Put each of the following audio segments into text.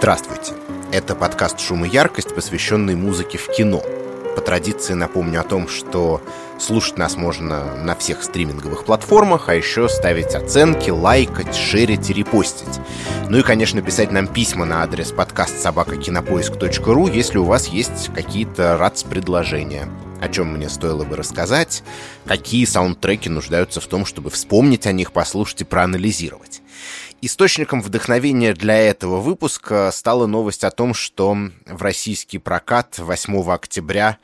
Здравствуйте! Это подкаст «Шум и яркость», посвященный музыке в кино. По традиции напомню о том, что слушать нас можно на всех стриминговых платформах, а еще ставить оценки, лайкать, шерить и репостить. Ну и, конечно, писать нам письма на адрес подкаст собакакинопоиск.ру, если у вас есть какие-то РАЦ-предложения о чем мне стоило бы рассказать, какие саундтреки нуждаются в том, чтобы вспомнить о них, послушать и проанализировать. Источником вдохновения для этого выпуска стала новость о том, что в российский прокат 8 октября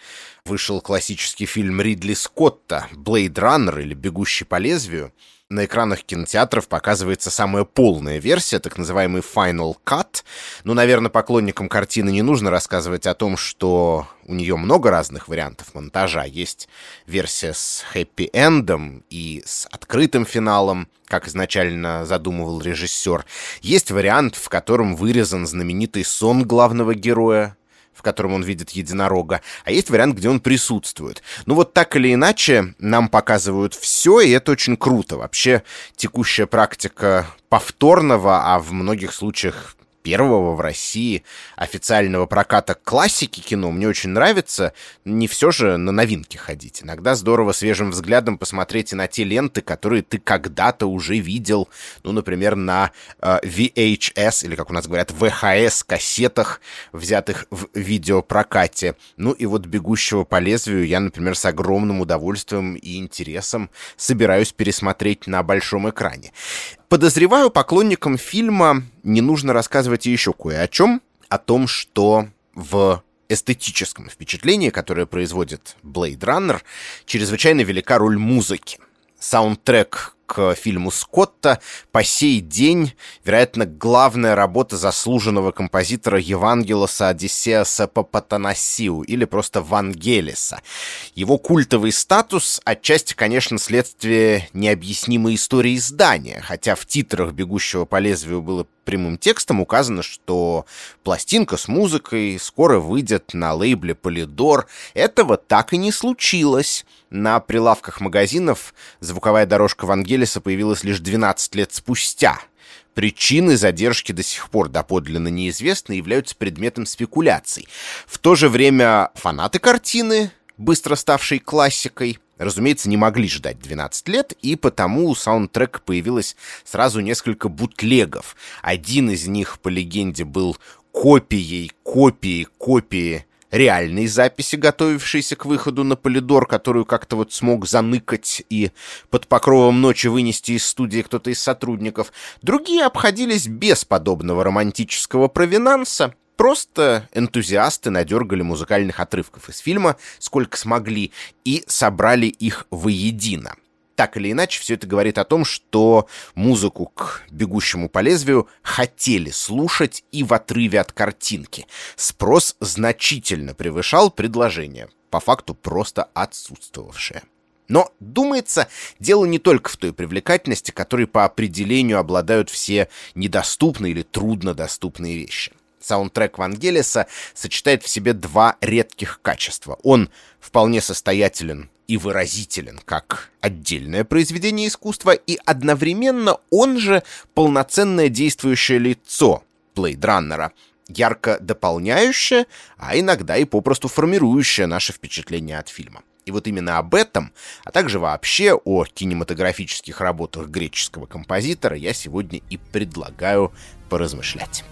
вышел классический фильм Ридли Скотта «Блейд Раннер» или «Бегущий по лезвию», на экранах кинотеатров показывается самая полная версия, так называемый Final Cut. Ну, наверное, поклонникам картины не нужно рассказывать о том, что у нее много разных вариантов монтажа. Есть версия с хэппи-эндом и с открытым финалом, как изначально задумывал режиссер. Есть вариант, в котором вырезан знаменитый сон главного героя, в котором он видит единорога, а есть вариант, где он присутствует. Ну вот так или иначе, нам показывают все, и это очень круто. Вообще, текущая практика повторного, а в многих случаях первого в России официального проката классики кино мне очень нравится. Не все же на новинки ходить. Иногда здорово свежим взглядом посмотреть и на те ленты, которые ты когда-то уже видел. Ну, например, на э, VHS, или, как у нас говорят, VHS кассетах, взятых в видеопрокате. Ну и вот «Бегущего по лезвию» я, например, с огромным удовольствием и интересом собираюсь пересмотреть на большом экране. Подозреваю, поклонникам фильма не нужно рассказывать еще кое о чем. О том, что в эстетическом впечатлении, которое производит Blade Runner, чрезвычайно велика роль музыки. Саундтрек к фильму Скотта по сей день, вероятно, главная работа заслуженного композитора Евангелоса Одиссеаса Папатанасиу или просто Вангелиса. Его культовый статус отчасти, конечно, следствие необъяснимой истории издания, хотя в титрах «Бегущего по лезвию» было прямым текстом указано, что пластинка с музыкой скоро выйдет на лейбле Полидор. Этого так и не случилось. На прилавках магазинов звуковая дорожка Вангелиса появилась лишь 12 лет спустя. Причины задержки до сих пор доподлинно неизвестны и являются предметом спекуляций. В то же время фанаты картины, быстро ставшей классикой, разумеется, не могли ждать 12 лет, и потому у саундтрека появилось сразу несколько бутлегов. Один из них, по легенде, был копией, копией, копии реальной записи, готовившейся к выходу на Полидор, которую как-то вот смог заныкать и под покровом ночи вынести из студии кто-то из сотрудников. Другие обходились без подобного романтического провинанса, Просто энтузиасты надергали музыкальных отрывков из фильма, сколько смогли, и собрали их воедино. Так или иначе, все это говорит о том, что музыку к «Бегущему по лезвию» хотели слушать и в отрыве от картинки. Спрос значительно превышал предложение, по факту просто отсутствовавшее. Но, думается, дело не только в той привлекательности, которой по определению обладают все недоступные или труднодоступные вещи. Саундтрек Вангелиса сочетает в себе два редких качества. Он вполне состоятелен и выразителен как отдельное произведение искусства, и одновременно он же полноценное действующее лицо плейдраннера, ярко дополняющее, а иногда и попросту формирующее наше впечатление от фильма. И вот именно об этом, а также вообще о кинематографических работах греческого композитора я сегодня и предлагаю поразмышлять.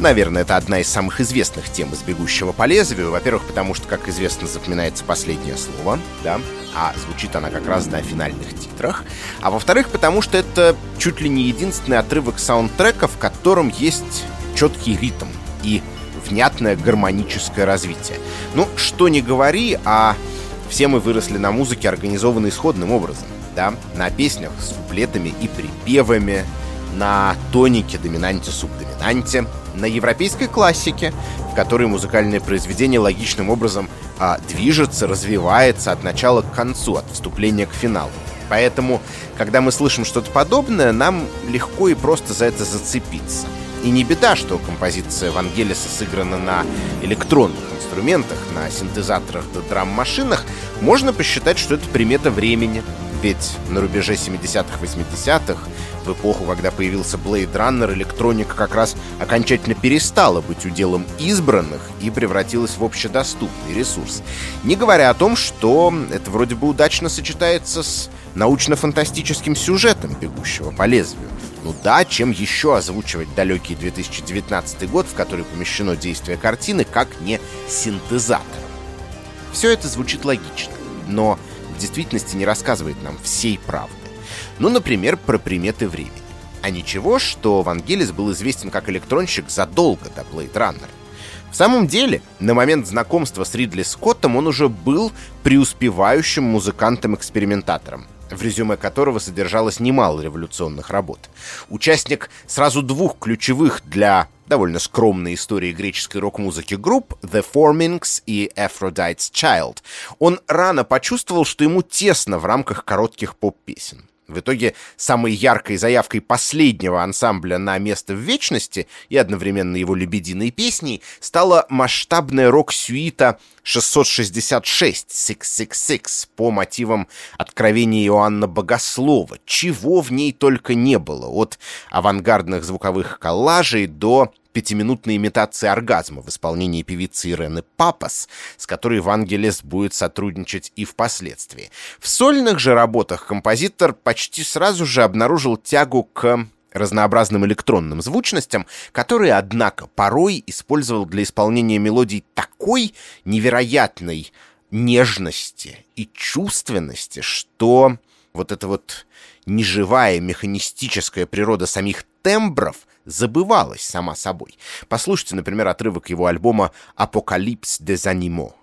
Наверное, это одна из самых известных тем из «Бегущего по лезвию». Во-первых, потому что, как известно, запоминается последнее слово, да, а звучит она как раз на финальных титрах. А во-вторых, потому что это чуть ли не единственный отрывок саундтрека, в котором есть четкий ритм и внятное гармоническое развитие. Ну, что не говори, а все мы выросли на музыке, организованной сходным образом. Да? На песнях с куплетами и припевами, на тонике, доминанте, субдоминанте, на европейской классике, в которой музыкальное произведение логичным образом а, движется, развивается от начала к концу, от вступления к финалу. Поэтому, когда мы слышим что-то подобное, нам легко и просто за это зацепиться. И не беда, что композиция Вангелиса сыграна на электронных инструментах, на синтезаторах да драм-машинах. Можно посчитать, что это примета времени. Ведь на рубеже 70-х, 80-х, в эпоху, когда появился Blade Runner, электроника как раз окончательно перестала быть уделом избранных и превратилась в общедоступный ресурс. Не говоря о том, что это вроде бы удачно сочетается с научно-фантастическим сюжетом «Бегущего по лезвию». Ну да, чем еще озвучивать далекий 2019 год, в который помещено действие картины, как не синтезатор. Все это звучит логично, но в действительности не рассказывает нам всей правды. Ну, например, про приметы времени. А ничего, что Вангелис был известен как электронщик задолго до Blade Runner. В самом деле, на момент знакомства с Ридли Скоттом он уже был преуспевающим музыкантом-экспериментатором в резюме которого содержалось немало революционных работ. Участник сразу двух ключевых для довольно скромной истории греческой рок-музыки групп The Formings и Aphrodite's Child. Он рано почувствовал, что ему тесно в рамках коротких поп-песен. В итоге самой яркой заявкой последнего ансамбля на место в вечности и одновременно его лебединой песней стала масштабная рок-сюита 666 666 по мотивам откровения Иоанна Богослова, чего в ней только не было, от авангардных звуковых коллажей до пятиминутной имитации оргазма в исполнении певицы Ирены Папас, с которой Вангелес будет сотрудничать и впоследствии. В сольных же работах композитор почти сразу же обнаружил тягу к разнообразным электронным звучностям, которые, однако, порой использовал для исполнения мелодий такой невероятной нежности и чувственности, что вот эта вот неживая механистическая природа самих тембров забывалась сама собой. Послушайте, например, отрывок его альбома «Apocalypse des animaux».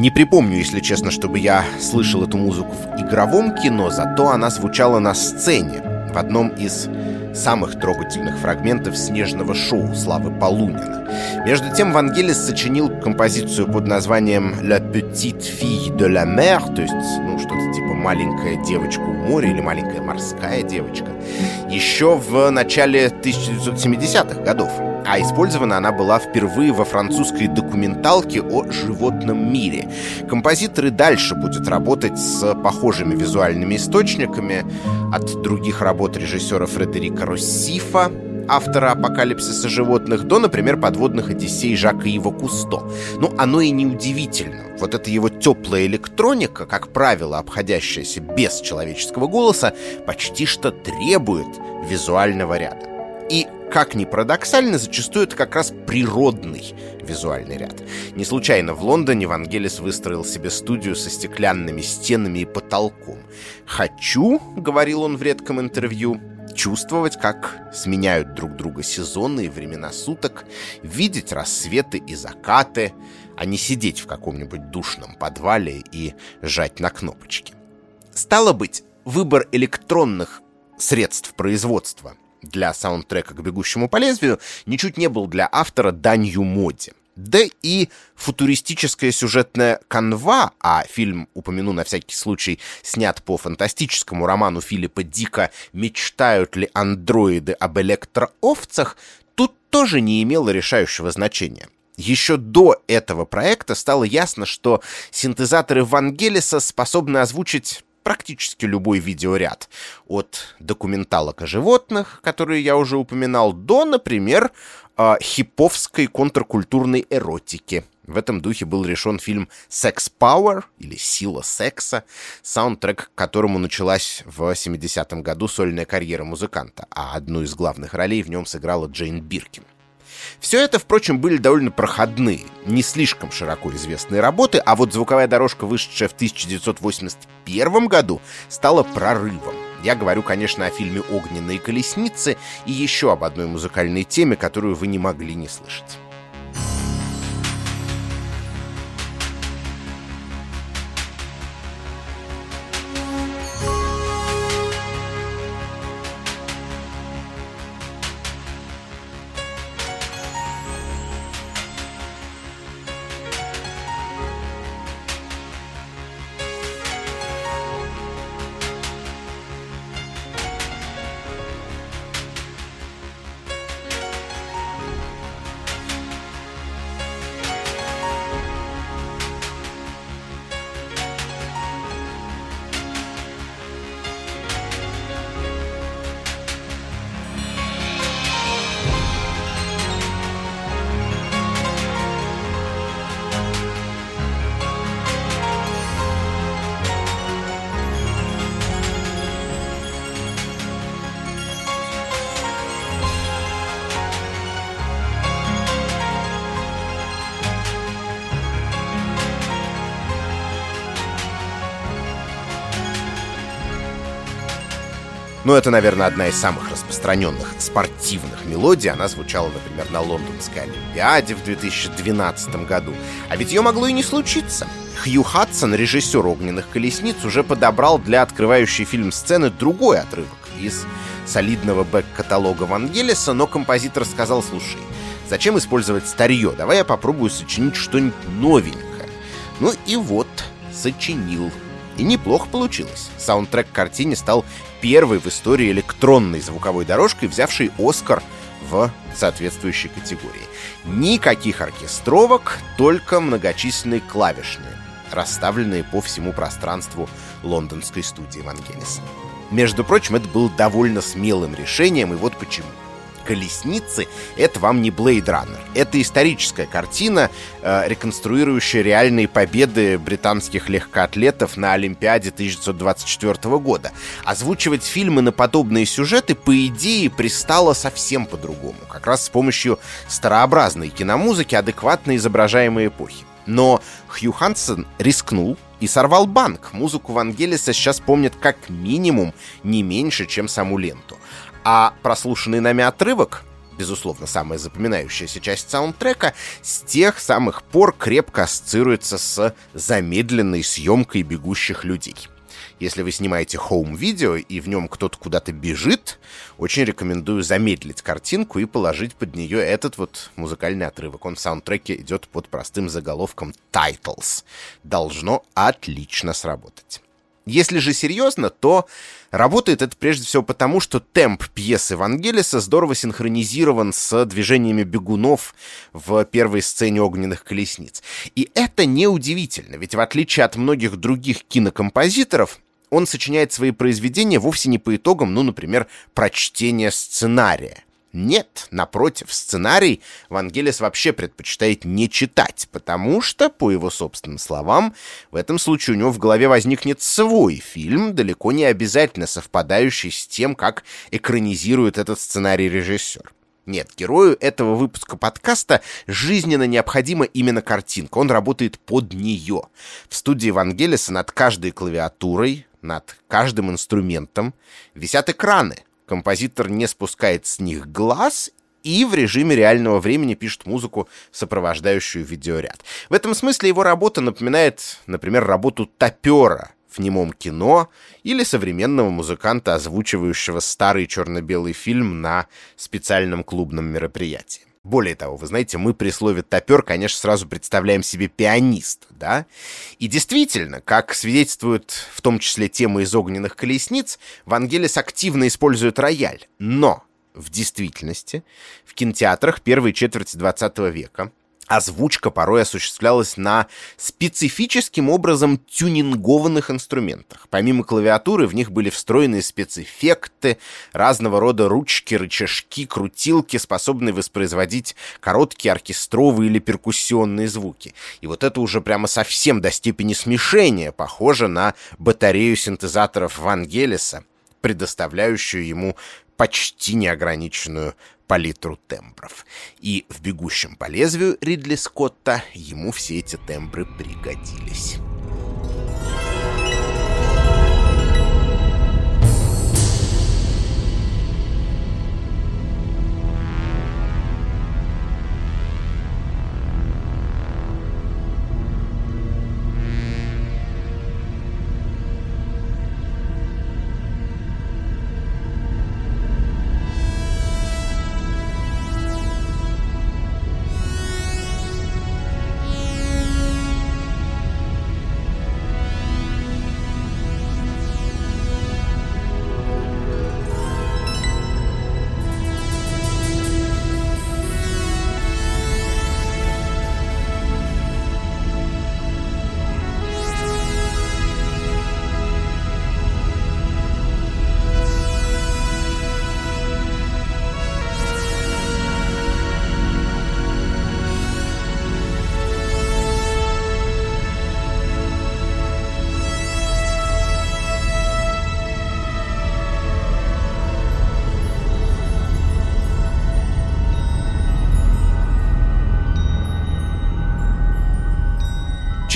Не припомню, если честно, чтобы я слышал эту музыку в игровом кино, зато она звучала на сцене в одном из самых трогательных фрагментов снежного шоу Славы Полунина. Между тем Вангелис сочинил композицию под названием «La petite fille de la mer», то есть, ну, что-то типа «маленькая девочка у моря» или «маленькая морская девочка», еще в начале 1970-х годов а использована она была впервые во французской документалке о животном мире. Композитор и дальше будет работать с похожими визуальными источниками от других работ режиссера Фредерика Россифа, автора «Апокалипсиса животных» до, например, «Подводных одиссей» Жака Ива Кусто. Ну, оно и не удивительно. Вот эта его теплая электроника, как правило, обходящаяся без человеческого голоса, почти что требует визуального ряда. И как ни парадоксально, зачастую это как раз природный визуальный ряд. Не случайно в Лондоне Вангелис выстроил себе студию со стеклянными стенами и потолком. «Хочу», — говорил он в редком интервью, чувствовать, как сменяют друг друга сезоны и времена суток, видеть рассветы и закаты, а не сидеть в каком-нибудь душном подвале и жать на кнопочки. Стало быть, выбор электронных средств производства для саундтрека к «Бегущему по лезвию» ничуть не был для автора данью моде. Да и футуристическая сюжетная канва, а фильм, упомяну на всякий случай, снят по фантастическому роману Филиппа Дика «Мечтают ли андроиды об электроовцах», тут тоже не имела решающего значения. Еще до этого проекта стало ясно, что синтезаторы Вангелиса способны озвучить практически любой видеоряд. От документалок о животных, которые я уже упоминал, до, например, э, хиповской контркультурной эротики. В этом духе был решен фильм «Sex Power» или «Сила секса», саундтрек к которому началась в 70-м году сольная карьера музыканта, а одну из главных ролей в нем сыграла Джейн Биркин. Все это, впрочем, были довольно проходные, не слишком широко известные работы, а вот звуковая дорожка, вышедшая в 1981 году, стала прорывом. Я говорю, конечно, о фильме «Огненные колесницы» и еще об одной музыкальной теме, которую вы не могли не слышать. Но это, наверное, одна из самых распространенных спортивных мелодий. Она звучала, например, на Лондонской Олимпиаде в 2012 году. А ведь ее могло и не случиться. Хью Хадсон, режиссер «Огненных колесниц», уже подобрал для открывающей фильм сцены другой отрывок из солидного бэк-каталога Вангелиса, но композитор сказал, слушай, зачем использовать старье? Давай я попробую сочинить что-нибудь новенькое. Ну и вот, сочинил. И неплохо получилось. Саундтрек к картине стал первой в истории электронной звуковой дорожкой, взявшей «Оскар» в соответствующей категории. Никаких оркестровок, только многочисленные клавишные, расставленные по всему пространству лондонской студии Вангелиса. Между прочим, это было довольно смелым решением, и вот почему колесницы — это вам не Blade Runner. Это историческая картина, э, реконструирующая реальные победы британских легкоатлетов на Олимпиаде 1924 года. Озвучивать фильмы на подобные сюжеты, по идее, пристало совсем по-другому. Как раз с помощью старообразной киномузыки, адекватно изображаемой эпохи. Но Хью Хансон рискнул и сорвал банк. Музыку Вангелиса сейчас помнят как минимум не меньше, чем саму ленту. А прослушанный нами отрывок, безусловно, самая запоминающаяся часть саундтрека, с тех самых пор крепко ассоциируется с замедленной съемкой бегущих людей. Если вы снимаете хоум-видео и в нем кто-то куда-то бежит, очень рекомендую замедлить картинку и положить под нее этот вот музыкальный отрывок. Он в саундтреке идет под простым заголовком «Titles». Должно отлично сработать. Если же серьезно, то работает это прежде всего потому, что темп пьесы Вангелиса здорово синхронизирован с движениями бегунов в первой сцене «Огненных колесниц». И это неудивительно, ведь в отличие от многих других кинокомпозиторов, он сочиняет свои произведения вовсе не по итогам, ну, например, прочтения сценария. Нет, напротив, сценарий Вангелис вообще предпочитает не читать, потому что, по его собственным словам, в этом случае у него в голове возникнет свой фильм, далеко не обязательно совпадающий с тем, как экранизирует этот сценарий режиссер. Нет, герою этого выпуска подкаста жизненно необходима именно картинка. Он работает под нее. В студии Вангелиса над каждой клавиатурой, над каждым инструментом висят экраны — Композитор не спускает с них глаз и в режиме реального времени пишет музыку, сопровождающую видеоряд. В этом смысле его работа напоминает, например, работу топера в немом кино или современного музыканта, озвучивающего старый черно-белый фильм на специальном клубном мероприятии. Более того, вы знаете, мы при слове «топер», конечно, сразу представляем себе пианист, да? И действительно, как свидетельствует в том числе тема из «Огненных колесниц», Вангелис активно использует рояль. Но в действительности в кинотеатрах первой четверти 20 века озвучка порой осуществлялась на специфическим образом тюнингованных инструментах. Помимо клавиатуры в них были встроены спецэффекты, разного рода ручки, рычажки, крутилки, способные воспроизводить короткие оркестровые или перкуссионные звуки. И вот это уже прямо совсем до степени смешения похоже на батарею синтезаторов Вангелиса, предоставляющую ему почти неограниченную палитру тембров. И в «Бегущем по лезвию» Ридли Скотта ему все эти тембры пригодились.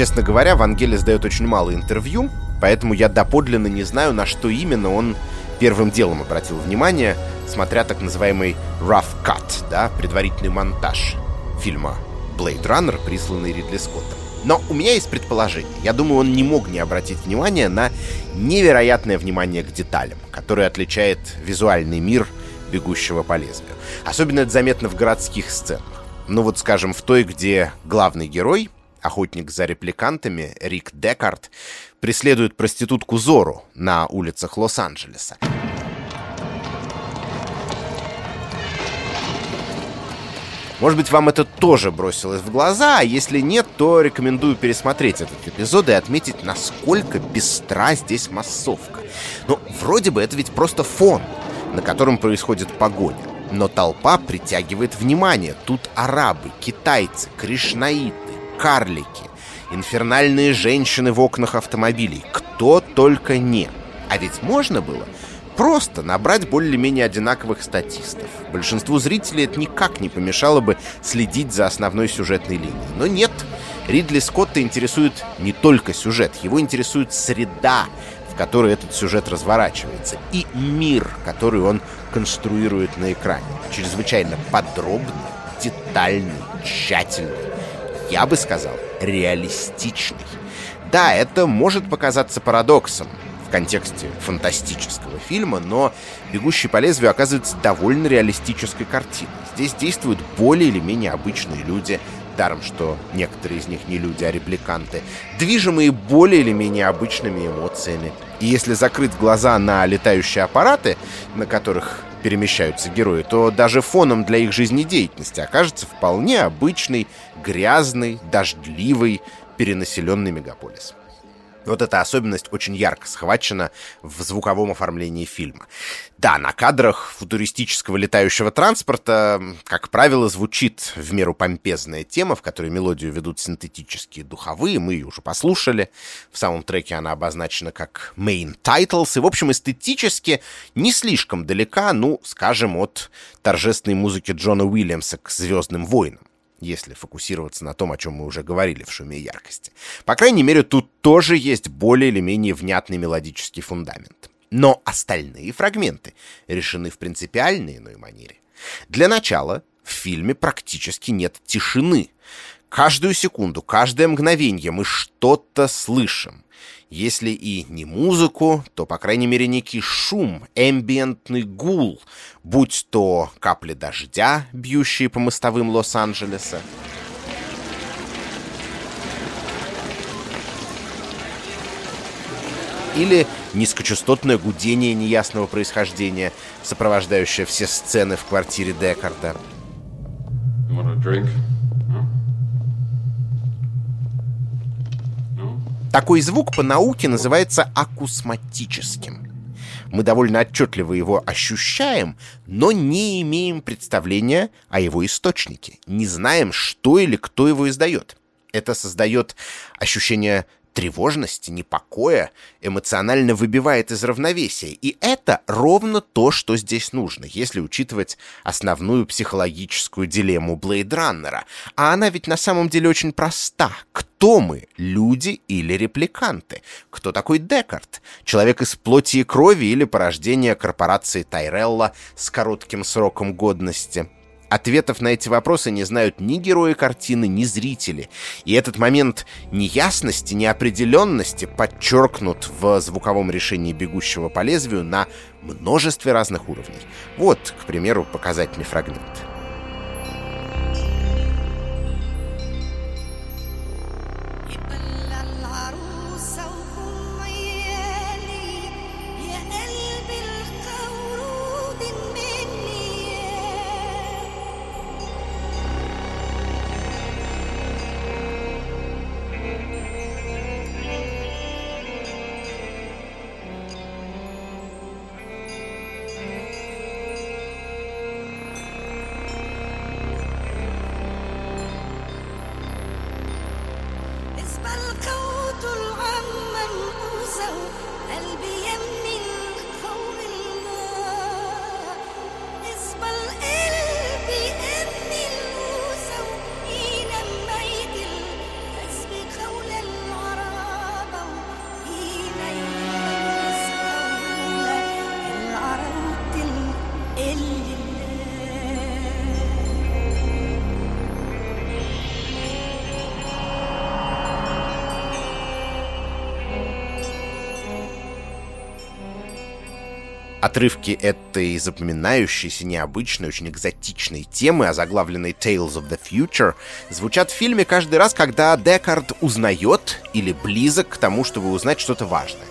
Честно говоря, Вангелис дает очень мало интервью, поэтому я доподлинно не знаю, на что именно он первым делом обратил внимание, смотря так называемый rough cut, да, предварительный монтаж фильма Blade Runner, присланный Ридли Скоттом. Но у меня есть предположение. Я думаю, он не мог не обратить внимания на невероятное внимание к деталям, которое отличает визуальный мир бегущего по лезвию. Особенно это заметно в городских сценах. Ну вот, скажем, в той, где главный герой, охотник за репликантами Рик Декарт преследует проститутку Зору на улицах Лос-Анджелеса. Может быть, вам это тоже бросилось в глаза, а если нет, то рекомендую пересмотреть этот эпизод и отметить, насколько бестра здесь массовка. Ну, вроде бы это ведь просто фон, на котором происходит погоня. Но толпа притягивает внимание. Тут арабы, китайцы, кришнаиты, карлики, инфернальные женщины в окнах автомобилей. Кто только не. А ведь можно было просто набрать более-менее одинаковых статистов. Большинству зрителей это никак не помешало бы следить за основной сюжетной линией. Но нет, Ридли Скотта интересует не только сюжет, его интересует среда, в которой этот сюжет разворачивается, и мир, который он конструирует на экране. Чрезвычайно подробный, детальный, тщательный я бы сказал, реалистичный. Да, это может показаться парадоксом в контексте фантастического фильма, но «Бегущий по лезвию» оказывается довольно реалистической картиной. Здесь действуют более или менее обычные люди, даром, что некоторые из них не люди, а репликанты, движимые более или менее обычными эмоциями. И если закрыть глаза на летающие аппараты, на которых перемещаются герои, то даже фоном для их жизнедеятельности окажется вполне обычный, грязный, дождливый, перенаселенный мегаполис. Вот эта особенность очень ярко схвачена в звуковом оформлении фильма. Да, на кадрах футуристического летающего транспорта, как правило, звучит в меру помпезная тема, в которой мелодию ведут синтетические духовые, мы ее уже послушали. В самом треке она обозначена как main titles, и, в общем, эстетически не слишком далека, ну, скажем, от торжественной музыки Джона Уильямса к «Звездным войнам» если фокусироваться на том, о чем мы уже говорили в «Шуме и яркости». По крайней мере, тут тоже есть более или менее внятный мелодический фундамент. Но остальные фрагменты решены в принципиальной иной манере. Для начала в фильме практически нет тишины. Каждую секунду, каждое мгновение мы что-то слышим. Если и не музыку, то, по крайней мере, некий шум, эмбиентный гул, будь то капли дождя, бьющие по мостовым Лос-Анджелеса, или низкочастотное гудение неясного происхождения, сопровождающее все сцены в квартире Декарда. Такой звук по науке называется акусматическим. Мы довольно отчетливо его ощущаем, но не имеем представления о его источнике, не знаем, что или кто его издает. Это создает ощущение тревожности, непокоя, эмоционально выбивает из равновесия. И это ровно то, что здесь нужно, если учитывать основную психологическую дилемму Блейдраннера. А она ведь на самом деле очень проста. Кто мы, люди или репликанты? Кто такой Декарт? Человек из плоти и крови или порождение корпорации Тайрелла с коротким сроком годности? Ответов на эти вопросы не знают ни герои картины, ни зрители. И этот момент неясности, неопределенности подчеркнут в звуковом решении бегущего по лезвию на множестве разных уровней. Вот, к примеру, показательный фрагмент. Отрывки этой запоминающейся, необычной, очень экзотичной темы, озаглавленной Tales of the Future, звучат в фильме каждый раз, когда Декард узнает или близок к тому, чтобы узнать что-то важное.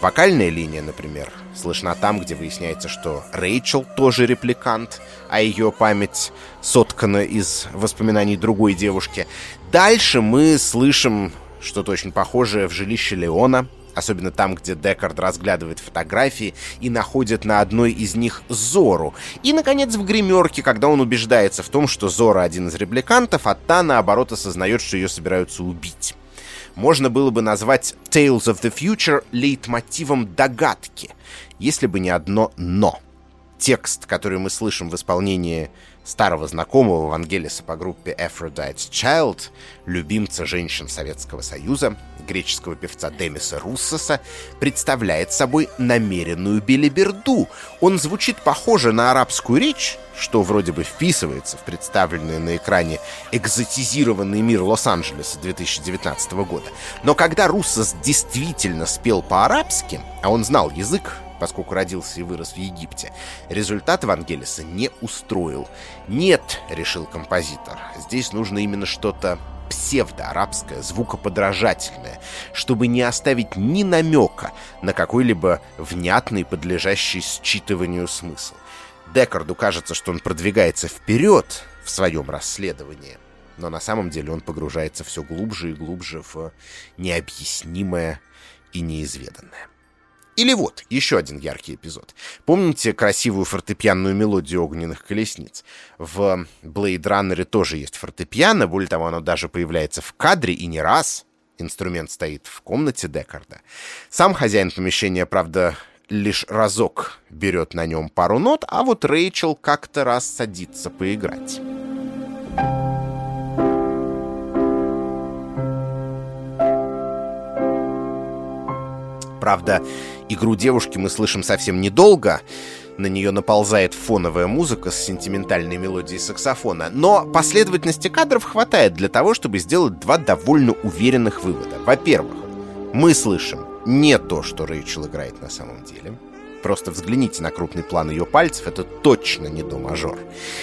Вокальная линия, например, слышна там, где выясняется, что Рэйчел тоже репликант, а ее память соткана из воспоминаний другой девушки. Дальше мы слышим что-то очень похожее в жилище Леона, особенно там, где Декард разглядывает фотографии и находит на одной из них Зору. И, наконец, в гримерке, когда он убеждается в том, что Зора один из репликантов, а та, наоборот, осознает, что ее собираются убить. Можно было бы назвать Tales of the Future лейтмотивом догадки, если бы не одно «но». Текст, который мы слышим в исполнении старого знакомого Вангелиса по группе Aphrodite's Child, любимца женщин Советского Союза, греческого певца Демиса Руссоса, представляет собой намеренную белиберду. Он звучит похоже на арабскую речь, что вроде бы вписывается в представленный на экране экзотизированный мир Лос-Анджелеса 2019 года. Но когда Руссос действительно спел по-арабски, а он знал язык, поскольку родился и вырос в Египте, результат Вангелиса не устроил. «Нет», — решил композитор, — «здесь нужно именно что-то псевдоарабское, звукоподражательное, чтобы не оставить ни намека на какой-либо внятный, подлежащий считыванию смысл. Декарду кажется, что он продвигается вперед в своем расследовании, но на самом деле он погружается все глубже и глубже в необъяснимое и неизведанное. Или вот, еще один яркий эпизод. Помните красивую фортепианную мелодию огненных колесниц? В Blade Runner тоже есть фортепиано, более того, оно даже появляется в кадре и не раз. Инструмент стоит в комнате Декарда. Сам хозяин помещения, правда, лишь разок берет на нем пару нот, а вот Рэйчел как-то раз садится поиграть. Правда, игру девушки мы слышим совсем недолго, на нее наползает фоновая музыка с сентиментальной мелодией саксофона. Но последовательности кадров хватает для того, чтобы сделать два довольно уверенных вывода. Во-первых, мы слышим не то, что Рэйчел играет на самом деле. Просто взгляните на крупный план ее пальцев, это точно не до мажор.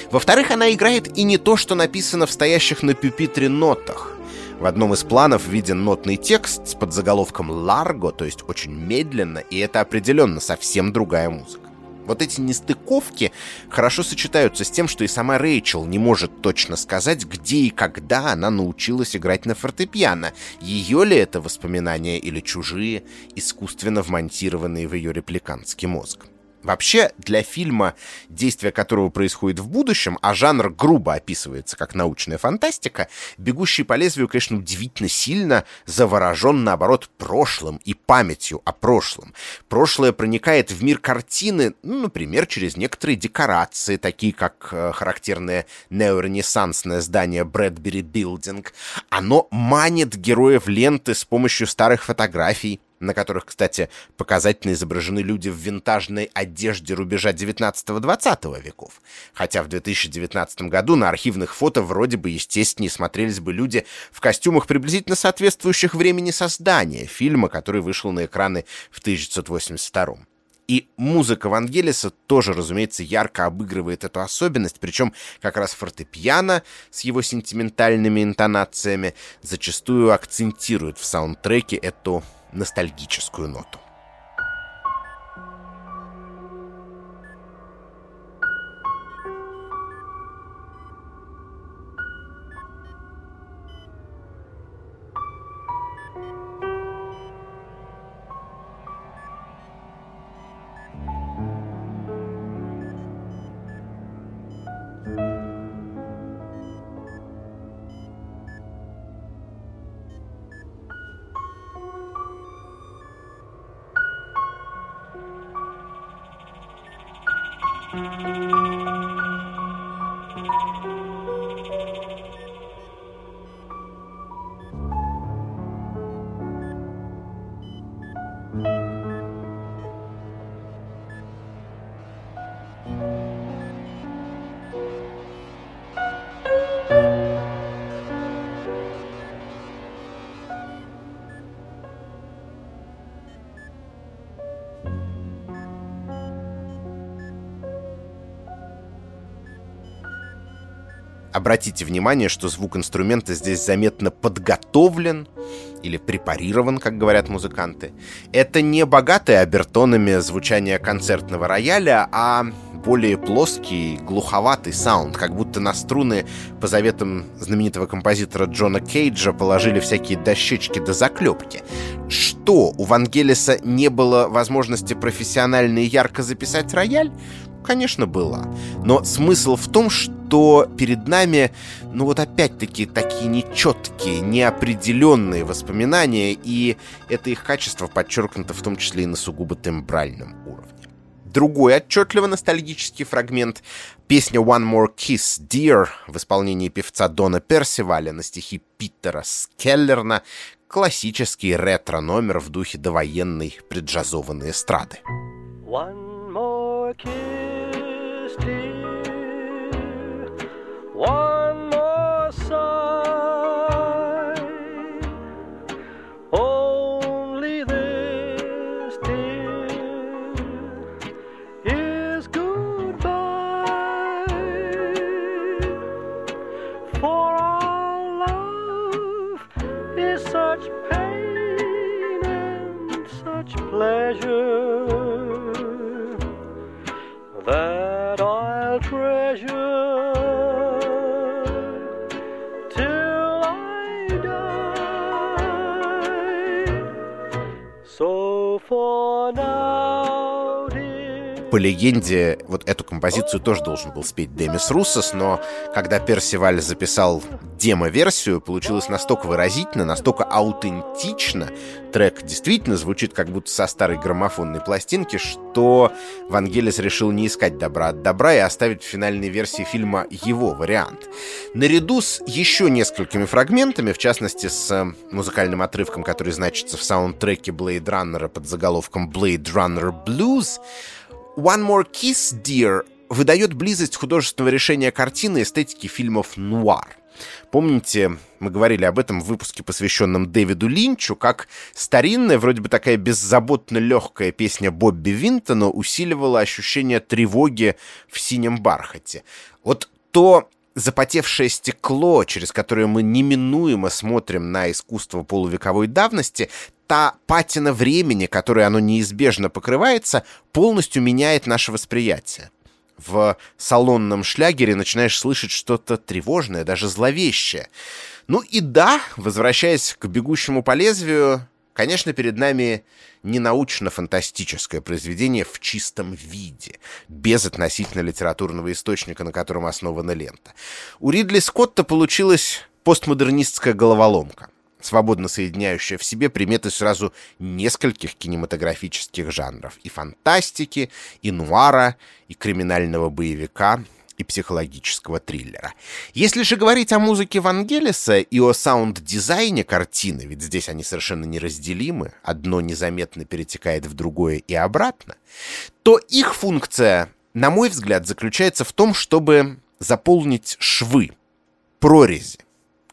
Во-вторых, она играет и не то, что написано в стоящих на пюпитре нотах. В одном из планов виден нотный текст с подзаголовком «Ларго», то есть очень медленно, и это определенно совсем другая музыка. Вот эти нестыковки хорошо сочетаются с тем, что и сама Рэйчел не может точно сказать, где и когда она научилась играть на фортепиано. Ее ли это воспоминания или чужие, искусственно вмонтированные в ее репликантский мозг. Вообще, для фильма, действие которого происходит в будущем, а жанр грубо описывается как научная фантастика, «Бегущий по лезвию», конечно, удивительно сильно заворожен, наоборот, прошлым и памятью о прошлом. Прошлое проникает в мир картины, ну, например, через некоторые декорации, такие как э, характерное неоренессансное здание Брэдбери Билдинг. Оно манит героев ленты с помощью старых фотографий, на которых, кстати, показательно изображены люди в винтажной одежде рубежа 19-20 веков. Хотя в 2019 году на архивных фото вроде бы естественнее смотрелись бы люди в костюмах, приблизительно соответствующих времени создания фильма, который вышел на экраны в 1982 и музыка Вангелиса тоже, разумеется, ярко обыгрывает эту особенность, причем как раз фортепиано с его сентиментальными интонациями зачастую акцентирует в саундтреке эту ностальгическую ноту. Обратите внимание, что звук инструмента здесь заметно подготовлен или препарирован, как говорят музыканты. Это не богатое обертонами звучание концертного рояля, а более плоский, глуховатый саунд, как будто на струны по заветам знаменитого композитора Джона Кейджа положили всякие дощечки до заклепки. Что, у Вангелиса не было возможности профессионально и ярко записать рояль? Конечно, была. Но смысл в том, что перед нами, ну вот опять-таки, такие нечеткие, неопределенные воспоминания, и это их качество подчеркнуто в том числе и на сугубо тембральном уровне. Другой отчетливо ностальгический фрагмент — песня «One More Kiss, Dear» в исполнении певца Дона Персиваля на стихи Питера Скеллерна, классический ретро-номер в духе довоенной преджазованной эстрады. One kissed him. Легенде, вот эту композицию тоже должен был спеть Демис Руссос, но когда Персиваль записал демо-версию, получилось настолько выразительно, настолько аутентично, трек действительно звучит как будто со старой граммофонной пластинки, что Вангелис решил не искать добра от добра и оставить в финальной версии фильма его вариант. Наряду с еще несколькими фрагментами, в частности с музыкальным отрывком, который значится в саундтреке Blade Runner под заголовком Blade Runner Blues, One More Kiss, Dear выдает близость художественного решения картины эстетики фильмов «Нуар». Помните, мы говорили об этом в выпуске, посвященном Дэвиду Линчу, как старинная, вроде бы такая беззаботно легкая песня Бобби Винтона усиливала ощущение тревоги в синем бархате. Вот то запотевшее стекло, через которое мы неминуемо смотрим на искусство полувековой давности, та патина времени, которой оно неизбежно покрывается, полностью меняет наше восприятие в салонном шлягере начинаешь слышать что-то тревожное, даже зловещее. Ну и да, возвращаясь к «Бегущему по лезвию», конечно, перед нами не научно-фантастическое произведение в чистом виде, без относительно литературного источника, на котором основана лента. У Ридли Скотта получилась постмодернистская головоломка свободно соединяющая в себе приметы сразу нескольких кинематографических жанров. И фантастики, и нуара, и криминального боевика, и психологического триллера. Если же говорить о музыке Вангелиса и о саунд-дизайне картины, ведь здесь они совершенно неразделимы, одно незаметно перетекает в другое и обратно, то их функция, на мой взгляд, заключается в том, чтобы заполнить швы, прорези,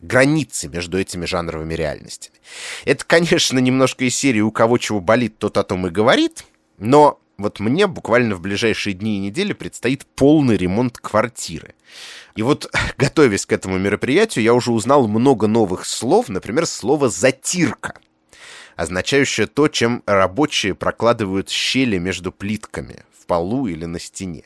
границы между этими жанровыми реальностями. Это, конечно, немножко из серии «У кого чего болит, тот о том и говорит», но вот мне буквально в ближайшие дни и недели предстоит полный ремонт квартиры. И вот, готовясь к этому мероприятию, я уже узнал много новых слов, например, слово «затирка», означающее то, чем рабочие прокладывают щели между плитками в полу или на стене.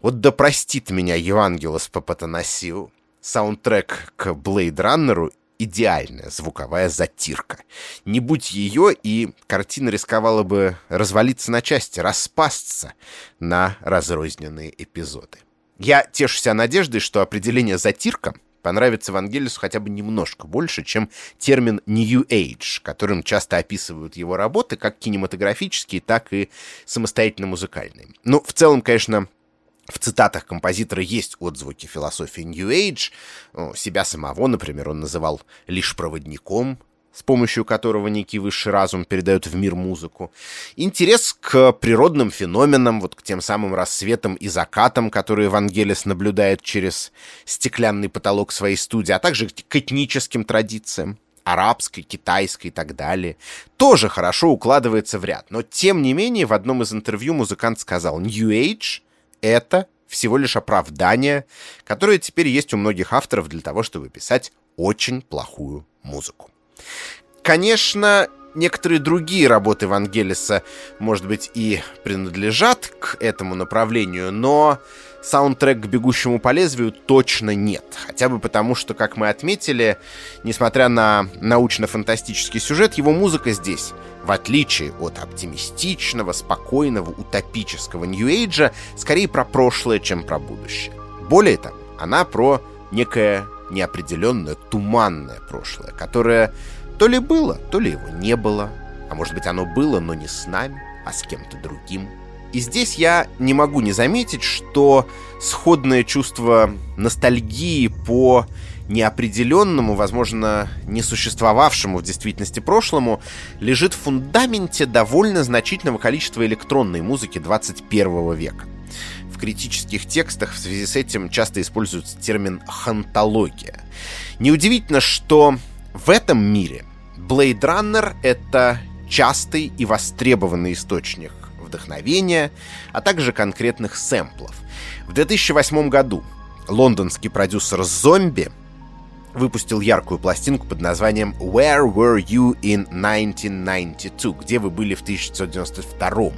Вот да простит меня Евангелос Папатанасиу, Саундтрек к Blade Runner идеальная звуковая затирка. Не будь ее, и картина рисковала бы развалиться на части, распасться на разрозненные эпизоды. Я тешу себя надеждой, что определение «затирка» понравится Вангелису хотя бы немножко больше, чем термин «New Age», которым часто описывают его работы, как кинематографические, так и самостоятельно музыкальные. Ну, в целом, конечно, в цитатах композитора есть отзвуки философии New Age. Себя самого, например, он называл лишь проводником, с помощью которого некий высший разум передает в мир музыку. Интерес к природным феноменам, вот к тем самым рассветам и закатам, которые Вангелис наблюдает через стеклянный потолок своей студии, а также к этническим традициям арабской, китайской и так далее, тоже хорошо укладывается в ряд. Но, тем не менее, в одном из интервью музыкант сказал «New Age это всего лишь оправдание, которое теперь есть у многих авторов для того, чтобы писать очень плохую музыку. Конечно, некоторые другие работы Вангелиса, может быть, и принадлежат к этому направлению, но саундтрек к «Бегущему по лезвию» точно нет. Хотя бы потому, что, как мы отметили, несмотря на научно-фантастический сюжет, его музыка здесь, в отличие от оптимистичного, спокойного, утопического Нью-Эйджа, скорее про прошлое, чем про будущее. Более того, она про некое неопределенное, туманное прошлое, которое то ли было, то ли его не было, а может быть оно было, но не с нами, а с кем-то другим. И здесь я не могу не заметить, что сходное чувство ностальгии по неопределенному, возможно, не существовавшему в действительности прошлому, лежит в фундаменте довольно значительного количества электронной музыки 21 века. В критических текстах в связи с этим часто используется термин «хантология». Неудивительно, что в этом мире Blade Runner — это частый и востребованный источник вдохновения, а также конкретных сэмплов. В 2008 году лондонский продюсер «Зомби» выпустил яркую пластинку под названием «Where Were You in 1992?» «Где вы были в 1992?»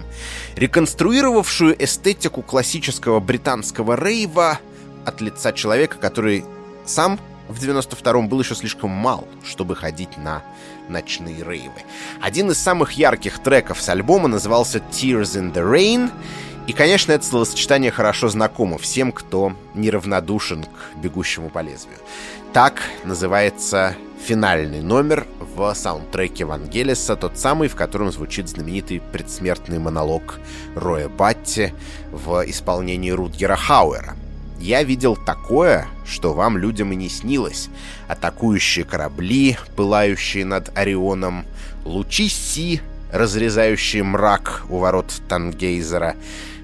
реконструировавшую эстетику классического британского рейва от лица человека, который сам в 92-м был еще слишком мал, чтобы ходить на ночные рейвы. Один из самых ярких треков с альбома назывался «Tears in the Rain», и, конечно, это словосочетание хорошо знакомо всем, кто неравнодушен к «Бегущему по лезвию». Так называется финальный номер в саундтреке Вангелиса, тот самый, в котором звучит знаменитый предсмертный монолог Роя Батти в исполнении Рутгера Хауэра — я видел такое, что вам, людям, и не снилось. Атакующие корабли, пылающие над Орионом, лучи Си, разрезающие мрак у ворот Тангейзера,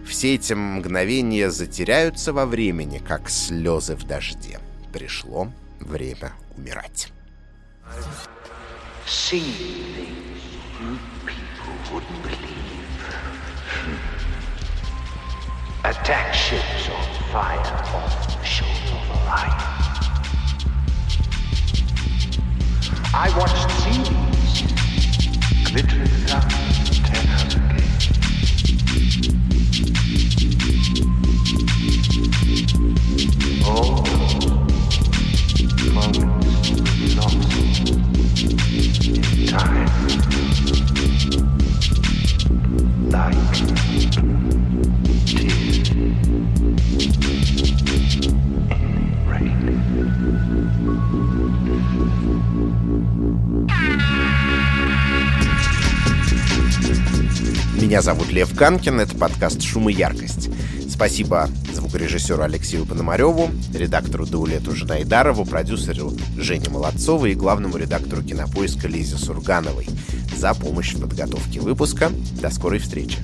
Все эти мгновения затеряются во времени, как слезы в дожде. Пришло время умирать. Attack ships on fire off the shore of Orion. I watched seas glittering ten hours All moments lost in time. Like Меня зовут Лев Ганкин, это подкаст «Шум и яркость». Спасибо звукорежиссеру Алексею Пономареву, редактору Даулету Жнайдарову, продюсеру Жене Молодцовой и главному редактору кинопоиска Лизе Сургановой за помощь в подготовке выпуска. До скорой встречи.